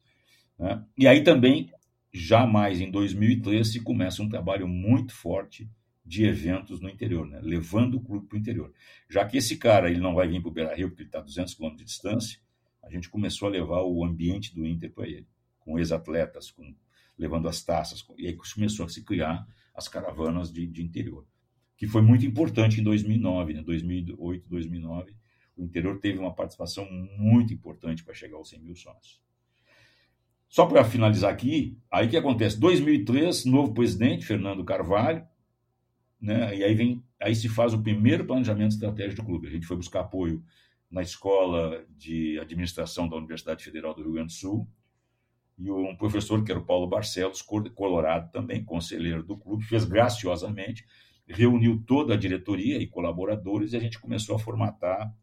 Né? E aí também, já mais em 2013, começa um trabalho muito forte de eventos no interior, né? levando o clube para o interior. Já que esse cara ele não vai vir para o Beira-Rio, porque ele está a 200 quilômetros de distância, a gente começou a levar o ambiente do Inter para ele, com ex-atletas, com, levando as taças, com, e aí começou a se criar as caravanas de, de interior, que foi muito importante em 2009, né? 2008, 2009, o interior teve uma participação muito importante para chegar aos 100 mil sócios. Só para finalizar aqui, aí que acontece? 2003, novo presidente, Fernando Carvalho, né? E aí vem, aí se faz o primeiro planejamento estratégico do clube. A gente foi buscar apoio na escola de administração da Universidade Federal do Rio Grande do Sul e um professor que era o Paulo Barcelos, colorado também, conselheiro do clube, fez graciosamente, reuniu toda a diretoria e colaboradores e a gente começou a formatar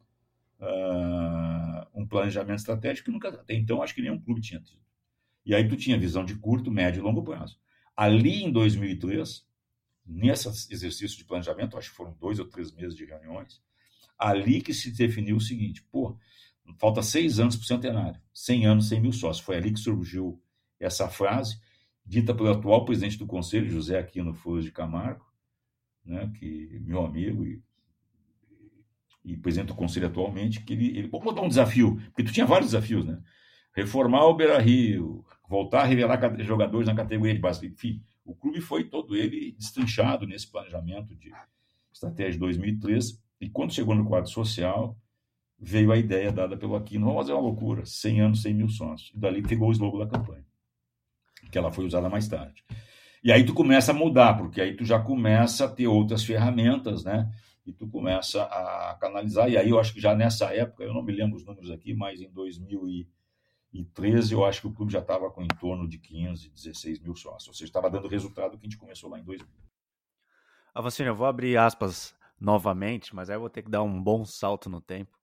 uh, um planejamento estratégico que nunca, até então, acho que nenhum clube tinha tido. E aí tu tinha visão de curto, médio e longo prazo. Ali em 2003, nesse exercício de planejamento, acho que foram dois ou três meses de reuniões, ali que se definiu o seguinte, pô, falta seis anos para o centenário, 100 anos, 100 mil sócios. Foi ali que surgiu essa frase, dita pelo atual presidente do conselho, José Aquino Flores de Camargo, né, que meu amigo e e presidente do conselho atualmente, que ele, ele vou botar um desafio, porque tu tinha vários desafios, né? Reformar o Beira Rio, voltar a revelar jogadores na categoria de base. Enfim, o clube foi todo ele destrinchado nesse planejamento de estratégia de 2003. E quando chegou no quadro social, veio a ideia dada pelo Aquino: vamos fazer uma loucura, 100 anos, 100 mil sócios. E dali pegou o slogan da campanha, que ela foi usada mais tarde. E aí tu começa a mudar, porque aí tu já começa a ter outras ferramentas, né? e tu começa a canalizar. E aí eu acho que já nessa época, eu não me lembro os números aqui, mas em 2000 e 2013 eu acho que o clube já estava com em torno de 15, 16 mil sócios. Ou seja, estava dando resultado que a gente começou lá em 2000. Avancini, eu vou abrir aspas novamente, mas aí eu vou ter que dar um bom salto no tempo,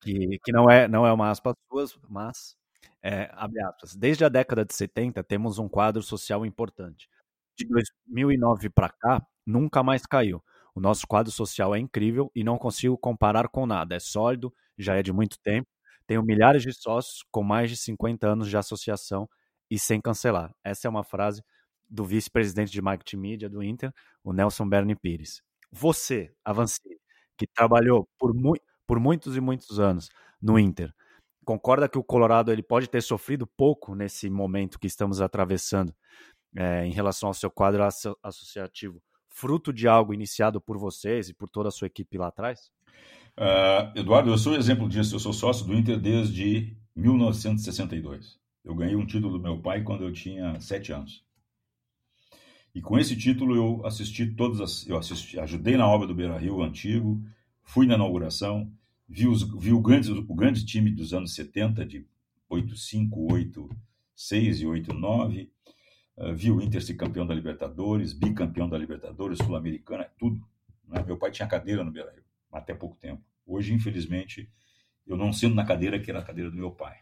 que, que não, é, não é uma aspa suas, mas é, abre aspas. Desde a década de 70 temos um quadro social importante. De 2009 para cá, nunca mais caiu. O nosso quadro social é incrível e não consigo comparar com nada. É sólido, já é de muito tempo. Tenho milhares de sócios com mais de 50 anos de associação e sem cancelar. Essa é uma frase do vice-presidente de marketing mídia do Inter, o Nelson Berni Pires. Você, Avancini, que trabalhou por, mu por muitos e muitos anos no Inter, concorda que o Colorado ele pode ter sofrido pouco nesse momento que estamos atravessando é, em relação ao seu quadro associativo, fruto de algo iniciado por vocês e por toda a sua equipe lá atrás? Uh, Eduardo, eu sou exemplo disso. Eu sou sócio do Inter desde 1962. Eu ganhei um título do meu pai quando eu tinha sete anos. E com esse título eu assisti todas as, eu assisti, ajudei na obra do Beira Rio antigo, fui na inauguração, vi, os, o, grande, o grande time dos anos 70, de 85, 86 e 89, uh, vi o Inter ser campeão da Libertadores, bicampeão da Libertadores, Sul-Americana, tudo. Né? Meu pai tinha cadeira no Beira Rio, até pouco tempo. Hoje, infelizmente, eu não sento na cadeira que era a cadeira do meu pai.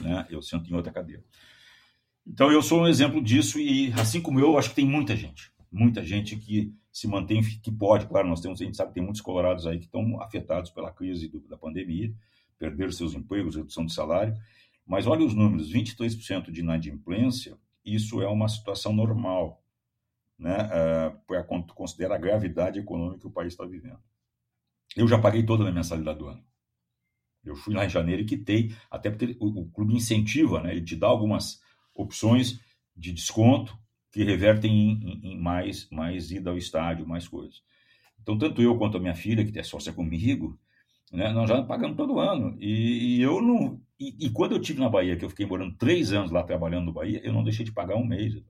Né? Eu sento em outra cadeira. Então, eu sou um exemplo disso e, assim como eu, acho que tem muita gente. Muita gente que se mantém, que pode, claro, nós temos, a gente sabe que tem muitos colorados aí que estão afetados pela crise do, da pandemia, perderam seus empregos, redução de salário, mas olha os números, 23% de inadimplência, isso é uma situação normal, né, uh, considera a gravidade econômica que o país está vivendo. Eu já paguei toda a minha mensalidade do ano. Eu fui lá em janeiro e quitei, até porque o, o clube incentiva, né, ele te dá algumas opções de desconto que revertem em, em, mais, mais ida ao estádio, mais coisas. Então, tanto eu quanto a minha filha, que é sócia comigo, né, nós já pagamos todo ano. E, e eu não. E, e, quando eu tive na Bahia, que eu fiquei morando três anos lá trabalhando no Bahia, eu não deixei de pagar um mês.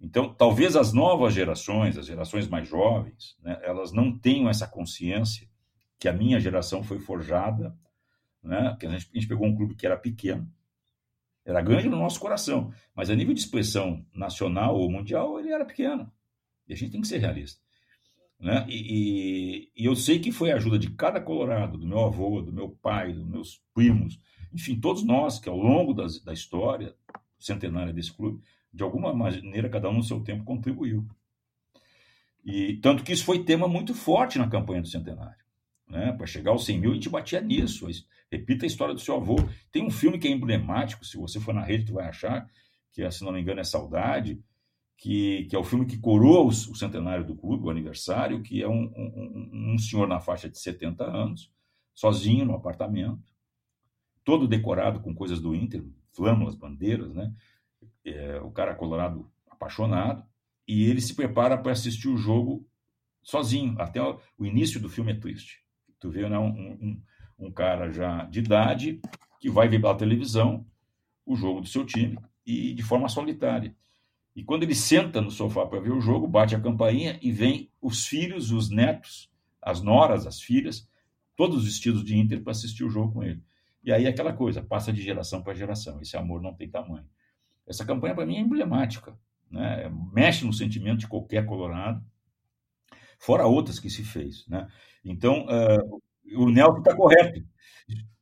Então, talvez as novas gerações, as gerações mais jovens, né, elas não tenham essa consciência que a minha geração foi forjada, né, que a gente, a gente pegou um clube que era pequeno, era grande no nosso coração, mas a nível de expressão nacional ou mundial, ele era pequeno. E a gente tem que ser realista. Né? E, e, e, eu sei que foi a ajuda de cada colorado, do meu avô, do meu pai, dos meus primos, enfim, todos nós que ao longo das, da história centenária desse clube, de alguma maneira, cada um no seu tempo contribuiu. E tanto que isso foi tema muito forte na campanha do centenário. Né? Para chegar aos 100 mil, a gente batia nisso. Repita a história do seu avô. Tem um filme que é emblemático, se você for na rede, tu vai achar, que é, se não me engano é Saudade, que, que é o filme que coroa o, o centenário do clube, o aniversário, que é um, um, um, senhor na faixa de 70 anos, sozinho no apartamento, todo decorado com coisas do Inter, flâmulas, bandeiras, né? É, o cara colorado apaixonado, e ele se prepara para assistir o jogo sozinho. Até o, o início do filme é triste. Tu vê né, um, um, um cara já de idade que vai ver pela televisão o jogo do seu time e de forma solitária. E quando ele senta no sofá para ver o jogo, bate a campainha e vem os filhos, os netos, as noras, as filhas, todos vestidos de Inter para assistir o jogo com ele. E aí aquela coisa, passa de geração para geração. Esse amor não tem tamanho. Essa campanha para mim é emblemática, né? Mexe no sentimento de qualquer colorado, fora outras que se fez, né? Então, uh, o Nelson está correto.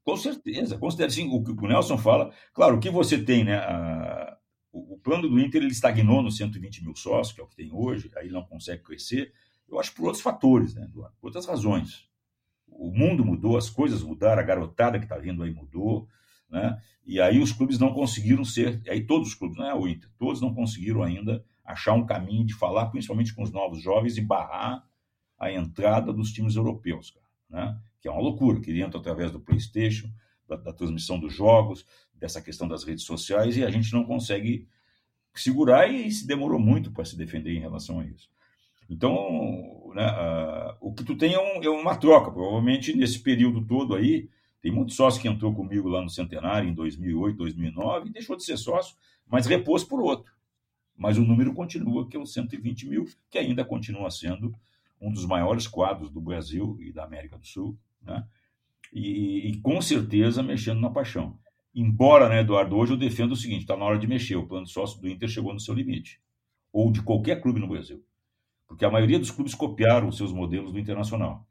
Com certeza, considera assim, o que o Nelson fala. Claro, o que você tem, né? A, o, o, plano do Inter ele estagnou nos 120 mil sócios, que é o que tem hoje, aí não consegue crescer. Eu acho por outros fatores, né, Eduardo? Por outras razões. O mundo mudou, as coisas mudaram, a garotada que está vindo aí mudou, né? E aí os clubes não conseguiram ser, aí todos os clubes, não é o Inter, todos não conseguiram ainda achar um caminho de falar, principalmente com os novos jovens, e barrar a entrada dos times europeus, cara, né? que é uma loucura, que entra através do PlayStation, da, da, transmissão dos jogos, dessa questão das redes sociais, e a gente não consegue segurar e, se demorou muito para se defender em relação a isso. Então, né, uh, o que tu tem é, um, é, uma troca. Provavelmente, nesse período todo aí, tem muitos sócios que entrou comigo lá no Centenário, em 2008, 2009, e deixou de ser sócio, mas repôs por outro. Mas o número continua, que é os 120 mil, que ainda continua sendo um dos maiores quadros do Brasil e da América do Sul, né? E, e, com certeza mexendo na paixão. Embora, né, Eduardo, hoje eu defendo o seguinte: está na hora de mexer. O plano de sócio do Inter chegou no seu limite. Ou de qualquer clube no Brasil. Porque a maioria dos clubes copiaram os seus modelos do Internacional.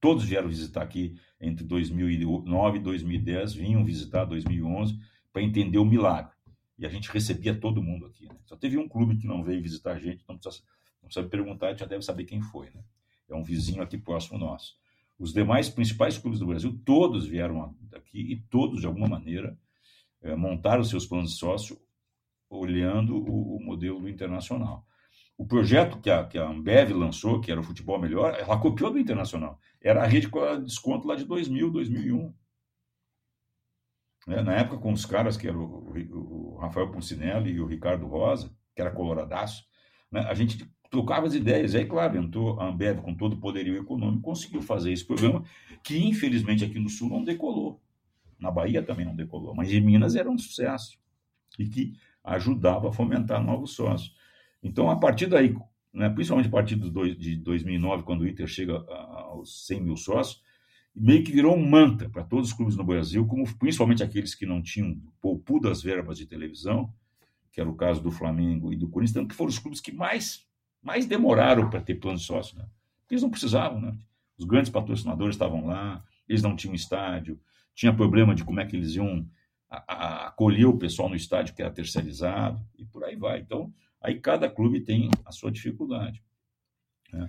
Todos vieram visitar aqui entre 2009 e 2010, vinham visitar 2011 para entender o milagre. E a gente recebia todo mundo aqui. Né? Só teve um clube que não veio visitar a gente, não precisa, não precisa perguntar, já deve saber quem foi. Né? É um vizinho aqui próximo nosso. Os demais principais clubes do Brasil, todos vieram aqui e todos, de alguma maneira, é, montaram seus planos de sócio olhando o, o, modelo internacional. O projeto que a, que a Ambev lançou, que era o Futebol Melhor, ela copiou do internacional. Era a rede com desconto lá de 2000, 2001. É, na época, com os caras que eram o, o Rafael Poncinelli e o Ricardo Rosa, que era coloradaço, né, a gente trocava as ideias. Aí, claro, entrou a Ambev com todo o poderio econômico, conseguiu fazer esse programa, que infelizmente aqui no Sul não decolou. Na Bahia também não decolou, mas em Minas era um sucesso. E que ajudava a fomentar novos sócios. Então, a partir daí, né, principalmente a partir de 2009, quando o Inter chega aos 100 mil sócios, meio que virou um mantra para todos os clubes no Brasil, como principalmente aqueles que não tinham poupu das verbas de televisão, que era o caso do Flamengo e do Corinthians, que foram os clubes que mais mais demoraram para ter plano de sócio, né? Eles não precisavam, né? Os grandes patrocinadores estavam lá, eles não tinham estádio, tinha problema de como é que eles iam acolher o pessoal no estádio que era terceirizado e por aí vai. Então, aí cada clube tem a sua dificuldade. Né?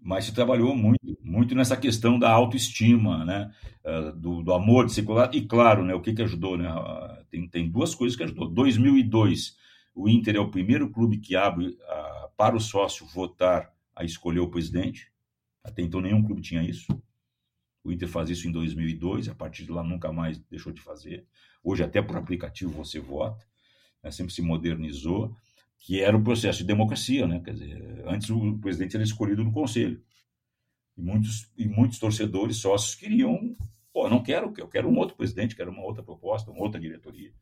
Mas se trabalhou muito, muito nessa questão da autoestima, né? Eh, do, do amor de circular. E claro, né? o que, que ajudou? Né? Ah, tem, tem duas coisas que ajudou. 2002, o Inter é o primeiro clube que abre a para o sócio votar a escolher o presidente. Até então nenhum clube tinha isso. O Inter faz isso em 2002, a partir de lá nunca mais deixou de fazer. Hoje até por aplicativo você vota, né? sempre se modernizou, que era o processo de democracia, né? Quer dizer, antes o presidente era escolhido no conselho. E muitos, e muitos torcedores, sócios queriam, pô, não quero, eu quero um outro presidente, quero uma outra proposta, uma outra diretoria.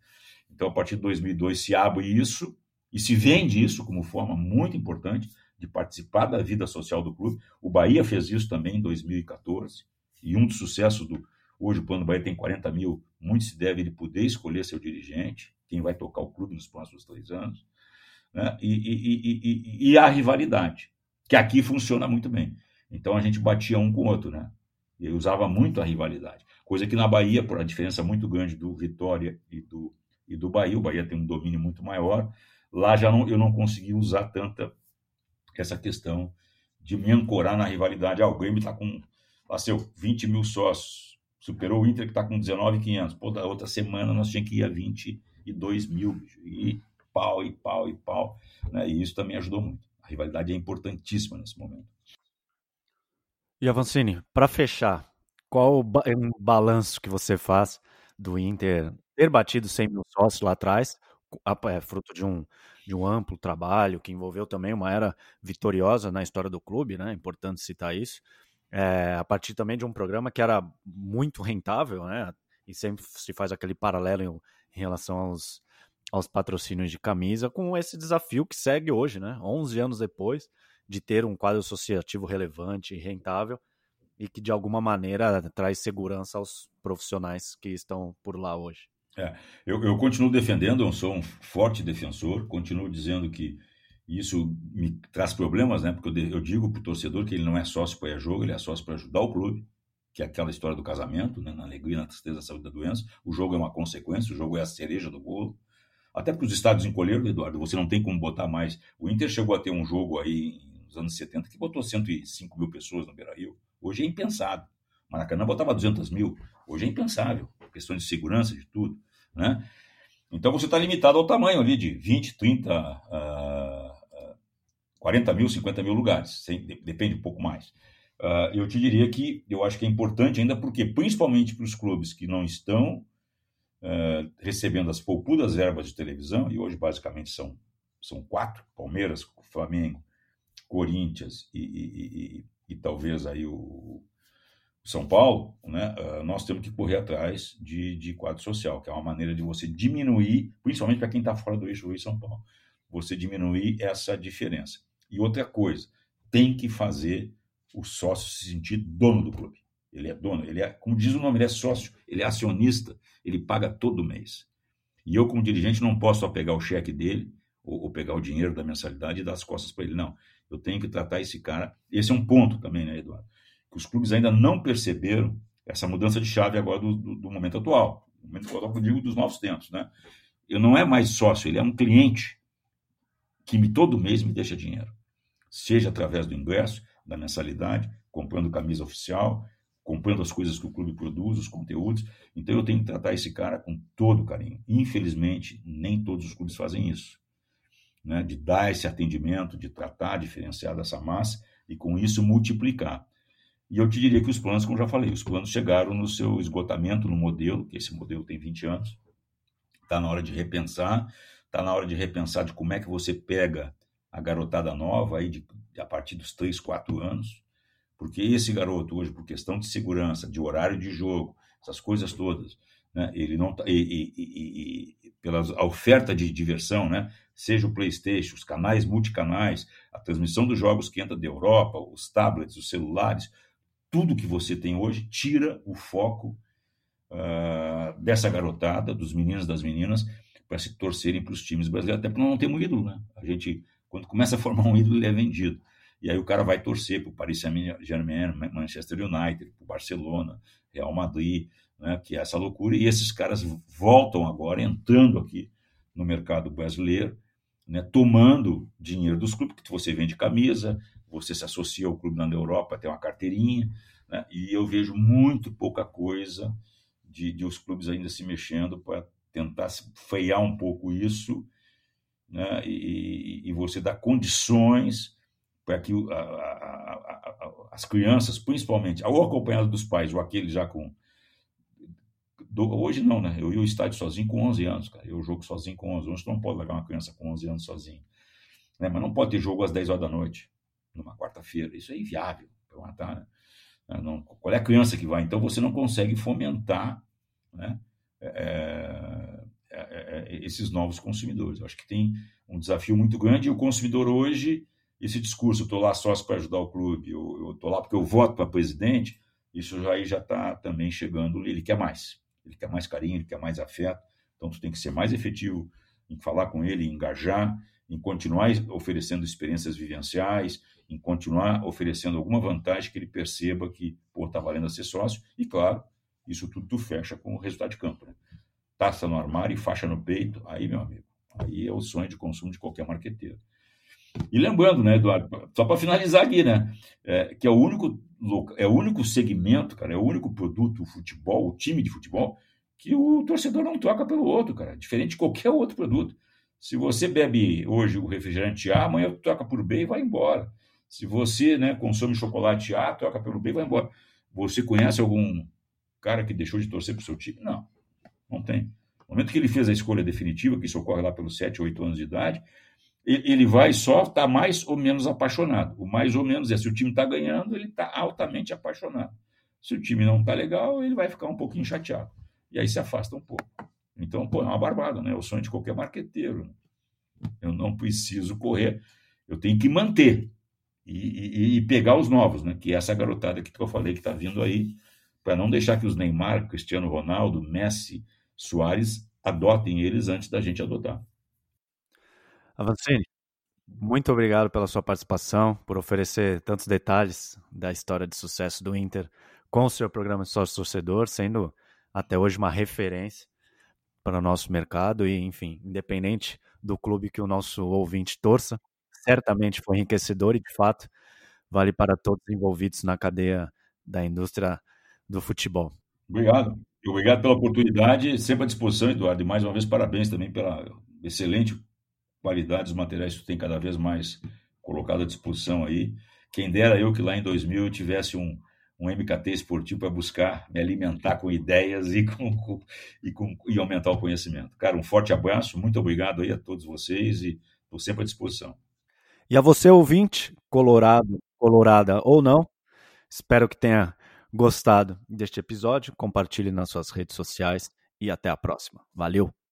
Então, a partir de 2002 se abre isso, e se vende isso como forma muito importante de participar da vida social do clube. O Bahia fez isso também em 2014, e um dos sucessos do. Hoje o Plano Bahia tem 40 mil, muito se deve ele poder escolher seu dirigente, quem vai tocar o clube nos próximos três anos. Né? E, e, e, e, a rivalidade, que aqui funciona muito bem. Então a gente batia um com o outro, né? E usava muito a rivalidade. Coisa que na Bahia, por a diferença muito grande do Vitória e do, e do Bahia, o Bahia tem um domínio muito maior, Lá já não, eu não consegui usar tanta essa questão de me ancorar na rivalidade. Ah, o Grêmio está com lá, seu, 20 mil sócios, superou o Inter que está com 19,500. Pô, da outra semana nós tínhamos que ir a 22 mil, e pau, e pau, e pau. Né? E isso também ajudou muito. A rivalidade é importantíssima nesse momento. E Avancini, para fechar, qual o balanço que você faz do Inter ter batido 100 mil sócios lá atrás, é fruto de um, de um amplo trabalho que envolveu também uma era vitoriosa na história do clube, né? Importante citar isso. É, a partir também de um programa que era muito rentável, né? E sempre se faz aquele paralelo em, em relação aos, aos patrocínios de camisa, com esse desafio que segue hoje, né? 11 anos depois de ter um quadro associativo relevante e rentável e que de alguma maneira traz segurança aos profissionais que estão por lá hoje. É, eu, eu, continuo defendendo, eu sou um forte defensor, continuo dizendo que isso me traz problemas, né? Porque eu, eu digo para o torcedor que ele não é sócio para ir a jogo, ele é sócio para ajudar o clube, que é aquela história do casamento, né? na alegria, na tristeza, na saúde da doença. O jogo é uma consequência, o jogo é a cereja do bolo. Até porque os estádios encolheram, Eduardo, você não tem como botar mais. O Inter chegou a ter um jogo aí nos anos 70 que botou 105 mil pessoas no Beira-Rio. Hoje é impensado. Maracanã botava 200 mil. Hoje é impensável. Questões de segurança, de tudo. Né? Então você está limitado ao tamanho ali de 20, 30, uh, 40 mil, 50 mil lugares, sem, depende um pouco mais. Uh, eu te diria que eu acho que é importante ainda porque, principalmente para os clubes que não estão uh, recebendo as poupudas verbas de televisão, e hoje basicamente são, são quatro, Palmeiras, Flamengo, Corinthians e, e, e, e talvez aí o, são Paulo, né, ah, nós temos que correr atrás de, de quadro social, que é uma maneira de você diminuir, principalmente para quem está fora do eixo Rio-São Paulo, você diminuir essa diferença. E outra coisa, tem que fazer o sócio se sentir dono do clube. Ele é dono, ele é, como diz o nome, ele é sócio, ele é acionista, ele paga todo mês. E eu, como dirigente, não posso só pegar o cheque dele ou, ou pegar o dinheiro da mensalidade e dar as costas para ele. Não. Eu tenho que tratar esse cara. Esse é um ponto também, né, Eduardo? Que os clubes ainda não perceberam essa mudança de chave agora do, do, do momento atual. O momento atual eu digo dos novos tempos, né? Eu não é mais sócio, ele é um cliente que me, todo mês me deixa dinheiro. Seja através do ingresso, da mensalidade, comprando camisa oficial, comprando as coisas que o clube produz, os conteúdos. Então eu tenho que tratar esse cara com todo carinho. Infelizmente, nem todos os clubes fazem isso. Né? De dar esse atendimento, de tratar diferenciar dessa massa e com isso multiplicar. E eu te diria que os planos, como já falei, os planos chegaram no seu esgotamento no modelo, que esse modelo tem 20 anos. Está na hora de repensar, está na hora de repensar de como é que você pega a garotada nova aí de, a partir dos 3, 4 anos porque esse garoto hoje, por questão de segurança, de horário de jogo, essas coisas todas, né, ele não tá, e, e, e, pela oferta de diversão, né, seja o PlayStation, os canais multicanais, a transmissão dos jogos que entra da Europa, os tablets, os celulares, tudo que você tem hoje tira o foco uh, dessa garotada, dos meninos das meninas, para se torcerem para os times brasileiros, até porque não temos um ídolo, né? A gente, quando começa a formar um ídolo, ele é vendido. E aí o cara vai torcer para o Paris Saint-Germain, Manchester United, para o Barcelona, Real Madrid, né, que é essa loucura. E esses caras voltam agora, entrando aqui no mercado brasileiro, né, tomando dinheiro dos clubes, que você vende camisa, você se associa ao clube na Europa, tem uma carteirinha, né, e eu vejo muito pouca coisa de, de os clubes ainda se mexendo para tentar frear um pouco isso, né, e, e você dar condições para que a, a, a, as crianças, principalmente, ou acompanhado dos pais, ou aquele já com. Do, hoje não, né? Eu ia ao estádio sozinho com 11 anos, cara. Eu jogo sozinho com 11 anos. Não pode levar uma criança com 11 anos sozinho. Né? Mas não pode ter jogo às 10 horas da noite, numa quarta-feira. Isso é inviável para matar, né? Não, qual é a criança que vai? Então você não consegue fomentar né, é, é, é, esses novos consumidores. Eu acho que tem um desafio muito grande e o consumidor hoje esse discurso, estou lá só para ajudar o clube, eu estou lá porque eu voto para presidente, isso já está também chegando, ele quer mais, ele quer mais carinho, ele quer mais afeto, então tu tem que ser mais efetivo em falar com ele, em engajar, em continuar oferecendo experiências vivenciais, em continuar oferecendo alguma vantagem que ele perceba que, pô, tá valendo a ser sócio, e claro, isso tudo tu fecha com o resultado de campo, né? Taça no armário e faixa no peito, aí, meu amigo, aí é o sonho de consumo de qualquer marqueteiro. E lembrando, né, Eduardo, só para finalizar aqui, né, é, que é o único é o único segmento, cara, é o único produto, o futebol, o time de futebol, que o torcedor não troca pelo outro, cara, diferente de qualquer outro produto. Se você bebe hoje o refrigerante A, amanhã troca por B e vai embora. Se você, né, consome chocolate A, troca pelo B e vai embora. Você conhece algum cara que deixou de torcer para o seu time? Não, não tem. No momento que ele fez a escolha definitiva, que isso ocorre lá pelos 7, 8 anos de idade, ele vai só estar tá mais ou menos apaixonado. O mais ou menos é se o time está ganhando, ele está altamente apaixonado. Se o time não está legal, ele vai ficar um pouquinho chateado. E aí se afasta um pouco. Então, pô, é uma barbada, né? É o sonho de qualquer marqueteiro. Eu não preciso correr, eu tenho que manter e, e, e pegar os novos, né? Que é essa garotada que eu falei que está vindo aí, para não deixar que os Neymar, Cristiano Ronaldo, Messi, Soares adotem eles antes da gente adotar. Avancini, muito obrigado pela sua participação, por oferecer tantos detalhes da história de sucesso do Inter com o seu programa de sócio torcedor, sendo até hoje uma referência para o nosso mercado e, enfim, independente do clube que o nosso ouvinte torça, certamente foi enriquecedor e, de fato, vale para todos envolvidos na cadeia da indústria do futebol. Obrigado. Obrigado pela oportunidade, sempre à disposição, Eduardo. E mais uma vez, parabéns também pela excelente qualidade dos materiais que tem cada vez mais colocado à disposição aí. Quem dera eu que lá em 2000 eu tivesse um, um MKT esportivo para buscar me alimentar com ideias e, com, com, e, com, e aumentar o conhecimento. Cara, um forte abraço, muito obrigado aí a todos vocês e estou sempre à disposição. E a você, ouvinte, colorado, colorada ou não, espero que tenha gostado deste episódio, compartilhe nas suas redes sociais e até a próxima. Valeu!